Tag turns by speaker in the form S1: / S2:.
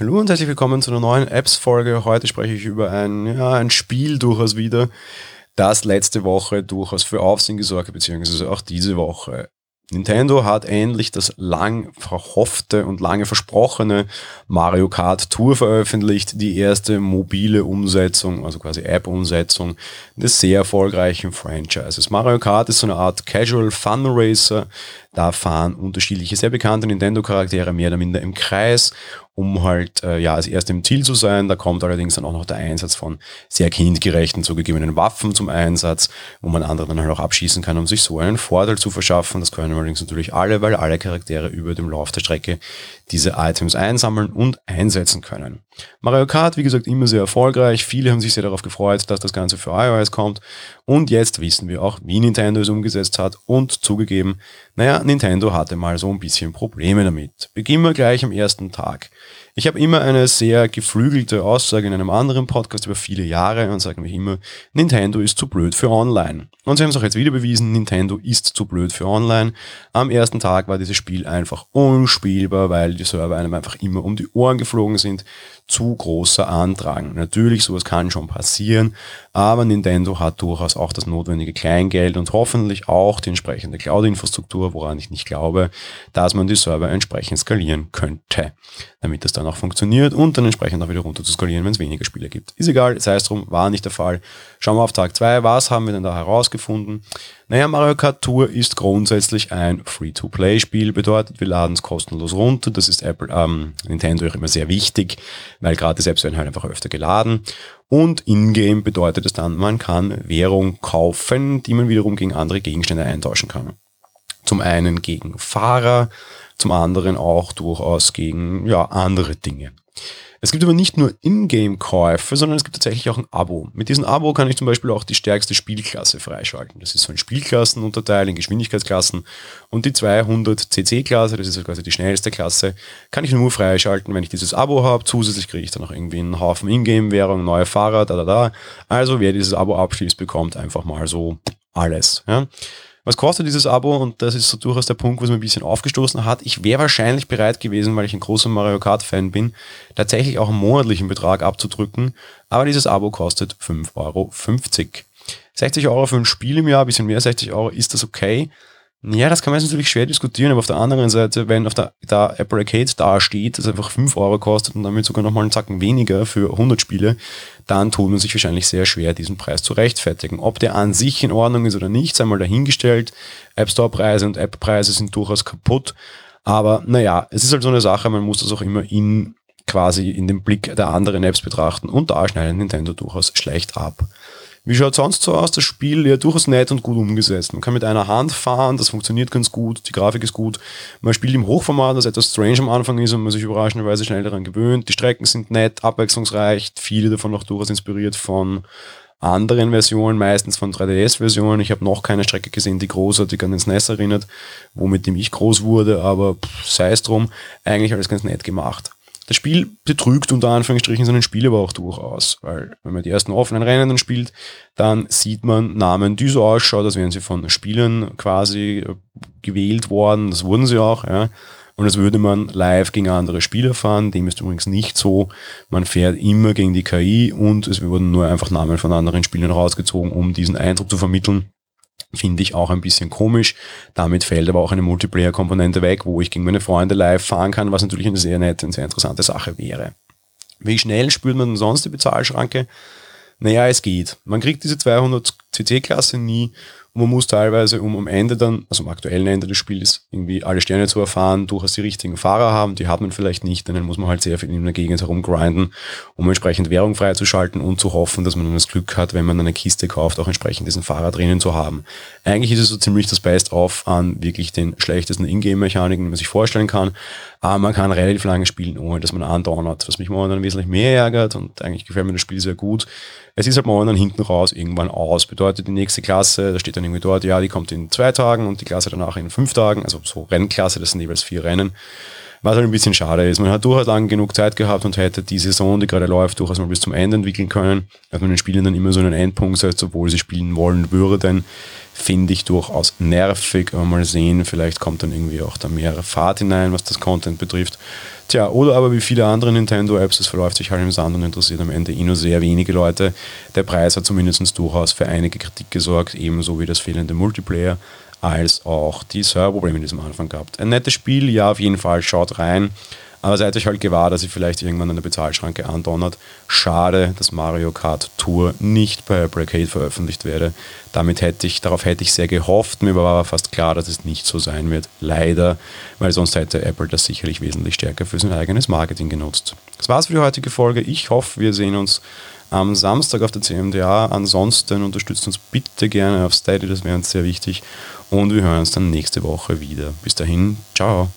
S1: Hallo und herzlich willkommen zu einer neuen Apps-Folge. Heute spreche ich über ein, ja, ein Spiel durchaus wieder, das letzte Woche durchaus für Aufsehen gesorgt hat, beziehungsweise auch diese Woche. Nintendo hat endlich das lang verhoffte und lange versprochene Mario Kart Tour veröffentlicht, die erste mobile Umsetzung, also quasi App-Umsetzung des sehr erfolgreichen Franchises. Mario Kart ist so eine Art Casual Fun Racer. Da fahren unterschiedliche, sehr bekannte Nintendo-Charaktere mehr oder minder im Kreis um halt äh, ja als erst im Ziel zu sein. Da kommt allerdings dann auch noch der Einsatz von sehr kindgerechten zugegebenen Waffen zum Einsatz, wo man andere dann halt auch abschießen kann, um sich so einen Vorteil zu verschaffen. Das können allerdings natürlich alle, weil alle Charaktere über dem Lauf der Strecke diese Items einsammeln und einsetzen können. Mario Kart, wie gesagt, immer sehr erfolgreich. Viele haben sich sehr darauf gefreut, dass das Ganze für iOS kommt. Und jetzt wissen wir auch, wie Nintendo es umgesetzt hat und zugegeben, naja, Nintendo hatte mal so ein bisschen Probleme damit. Beginnen wir gleich am ersten Tag. Ich habe immer eine sehr geflügelte Aussage in einem anderen Podcast über viele Jahre und sage mich immer, Nintendo ist zu blöd für Online. Und sie haben es auch jetzt wieder bewiesen, Nintendo ist zu blöd für Online. Am ersten Tag war dieses Spiel einfach unspielbar, weil die Server einem einfach immer um die Ohren geflogen sind. Zu großer Andrang. Natürlich, sowas kann schon passieren, aber Nintendo hat durchaus auch das notwendige Kleingeld und hoffentlich auch die entsprechende Cloud-Infrastruktur, woran ich nicht glaube, dass man die Server entsprechend skalieren könnte, damit das dann auch funktioniert und dann entsprechend auch wieder runter zu skalieren, wenn es weniger Spiele gibt. Ist egal, sei es drum, war nicht der Fall. Schauen wir auf Tag zwei. was haben wir denn da herausgefunden? Naja, Mario Kart Tour ist grundsätzlich ein Free-to-Play-Spiel, bedeutet, wir laden es kostenlos runter. Das ist Apple, ähm, Nintendo immer sehr wichtig, weil gerade selbst werden halt einfach öfter geladen. Und in-game bedeutet es dann, man kann Währung kaufen, die man wiederum gegen andere Gegenstände eintauschen kann. Zum einen gegen Fahrer, zum anderen auch durchaus gegen ja, andere Dinge. Es gibt aber nicht nur Ingame-Käufe, sondern es gibt tatsächlich auch ein Abo. Mit diesem Abo kann ich zum Beispiel auch die stärkste Spielklasse freischalten. Das ist so ein Spielklassenunterteil in Geschwindigkeitsklassen. Und die 200 CC-Klasse, das ist quasi die schnellste Klasse, kann ich nur freischalten, wenn ich dieses Abo habe. Zusätzlich kriege ich dann noch irgendwie einen Haufen Ingame-Währung, neue Fahrer, da, da, da. Also wer dieses Abo abschließt, bekommt einfach mal so alles. Ja. Was kostet dieses Abo? Und das ist so durchaus der Punkt, was mir ein bisschen aufgestoßen hat. Ich wäre wahrscheinlich bereit gewesen, weil ich ein großer Mario Kart-Fan bin, tatsächlich auch einen monatlichen Betrag abzudrücken. Aber dieses Abo kostet 5,50 Euro. 60 Euro für ein Spiel im Jahr, ein bisschen mehr 60 Euro, ist das okay? Ja, das kann man jetzt natürlich schwer diskutieren, aber auf der anderen Seite, wenn auf der, da Apple Arcade da steht, das einfach 5 Euro kostet und damit sogar nochmal einen Zacken weniger für 100 Spiele, dann tut man sich wahrscheinlich sehr schwer, diesen Preis zu rechtfertigen. Ob der an sich in Ordnung ist oder nicht, sei mal dahingestellt. App Store Preise und App Preise sind durchaus kaputt. Aber naja, es ist halt so eine Sache, man muss das auch immer in quasi in den Blick der anderen Apps betrachten und da schneidet Nintendo durchaus schlecht ab. Wie schaut sonst so aus? Das Spiel ja durchaus nett und gut umgesetzt. Man kann mit einer Hand fahren, das funktioniert ganz gut, die Grafik ist gut. Man spielt im Hochformat, das etwas strange am Anfang ist und man sich überraschenderweise schnell daran gewöhnt. Die Strecken sind nett, abwechslungsreich, viele davon auch durchaus inspiriert von anderen Versionen, meistens von 3DS-Versionen. Ich habe noch keine Strecke gesehen, die großartig an den SNES erinnert, womit dem ich groß wurde, aber sei es drum, eigentlich alles ganz nett gemacht. Das Spiel betrügt unter Anführungsstrichen seinen Spiel aber auch durchaus, weil wenn man die ersten offenen Rennen dann spielt, dann sieht man Namen, die so ausschauen, als wären sie von Spielern quasi äh, gewählt worden, das wurden sie auch, ja. Und als würde man live gegen andere Spieler fahren. Dem ist übrigens nicht so. Man fährt immer gegen die KI und es wurden nur einfach Namen von anderen Spielern rausgezogen, um diesen Eindruck zu vermitteln. Finde ich auch ein bisschen komisch. Damit fällt aber auch eine Multiplayer-Komponente weg, wo ich gegen meine Freunde live fahren kann, was natürlich eine sehr nette und sehr interessante Sache wäre. Wie schnell spürt man denn sonst die Bezahlschranke? Naja, es geht. Man kriegt diese 200 CC-Klasse nie und man muss teilweise, um am Ende dann, also am aktuellen Ende des Spiels, irgendwie alle Sterne zu erfahren, durchaus die richtigen Fahrer haben. Die hat man vielleicht nicht, dann muss man halt sehr viel in der Gegend herumgrinden, um entsprechend Währung freizuschalten und zu hoffen, dass man dann das Glück hat, wenn man eine Kiste kauft, auch entsprechend diesen Fahrer drinnen zu haben. Eigentlich ist es so ziemlich das Best-of an wirklich den schlechtesten Ingame-Mechaniken, die man sich vorstellen kann. Aber man kann relativ lange spielen, ohne dass man andauert, was mich momentan wesentlich mehr ärgert und eigentlich gefällt mir das Spiel sehr gut. Es ist halt momentan hinten raus irgendwann aus. Bedeutet die nächste Klasse, da steht dann irgendwie dort, ja, die kommt in zwei Tagen und die Klasse danach in fünf Tagen, also so Rennklasse, das sind jeweils vier Rennen. Was halt ein bisschen schade ist. Man hat durchaus lang genug Zeit gehabt und hätte die Saison, die gerade läuft, durchaus mal bis zum Ende entwickeln können. Dass man den Spielern dann immer so einen Endpunkt setzt, obwohl sie spielen wollen würden, finde ich durchaus nervig. Aber mal sehen, vielleicht kommt dann irgendwie auch da mehr Fahrt hinein, was das Content betrifft. Tja, oder aber wie viele andere Nintendo-Apps, es verläuft sich halt im Sand und interessiert am Ende eh nur sehr wenige Leute. Der Preis hat zumindest durchaus für einige Kritik gesorgt, ebenso wie das fehlende Multiplayer, als auch die Serverprobleme, die es am Anfang gab. Ein nettes Spiel, ja, auf jeden Fall, schaut rein. Aber seid euch halt gewahr, dass ihr vielleicht irgendwann an der Bezahlschranke andonnert. Schade, dass Mario Kart Tour nicht bei Arcade veröffentlicht werde. Damit hätte ich, darauf hätte ich sehr gehofft. Mir war aber fast klar, dass es nicht so sein wird. Leider, weil sonst hätte Apple das sicherlich wesentlich stärker für sein eigenes Marketing genutzt. Das war's für die heutige Folge. Ich hoffe, wir sehen uns am Samstag auf der CMDA. Ansonsten unterstützt uns bitte gerne auf Steady, das wäre uns sehr wichtig. Und wir hören uns dann nächste Woche wieder. Bis dahin, ciao.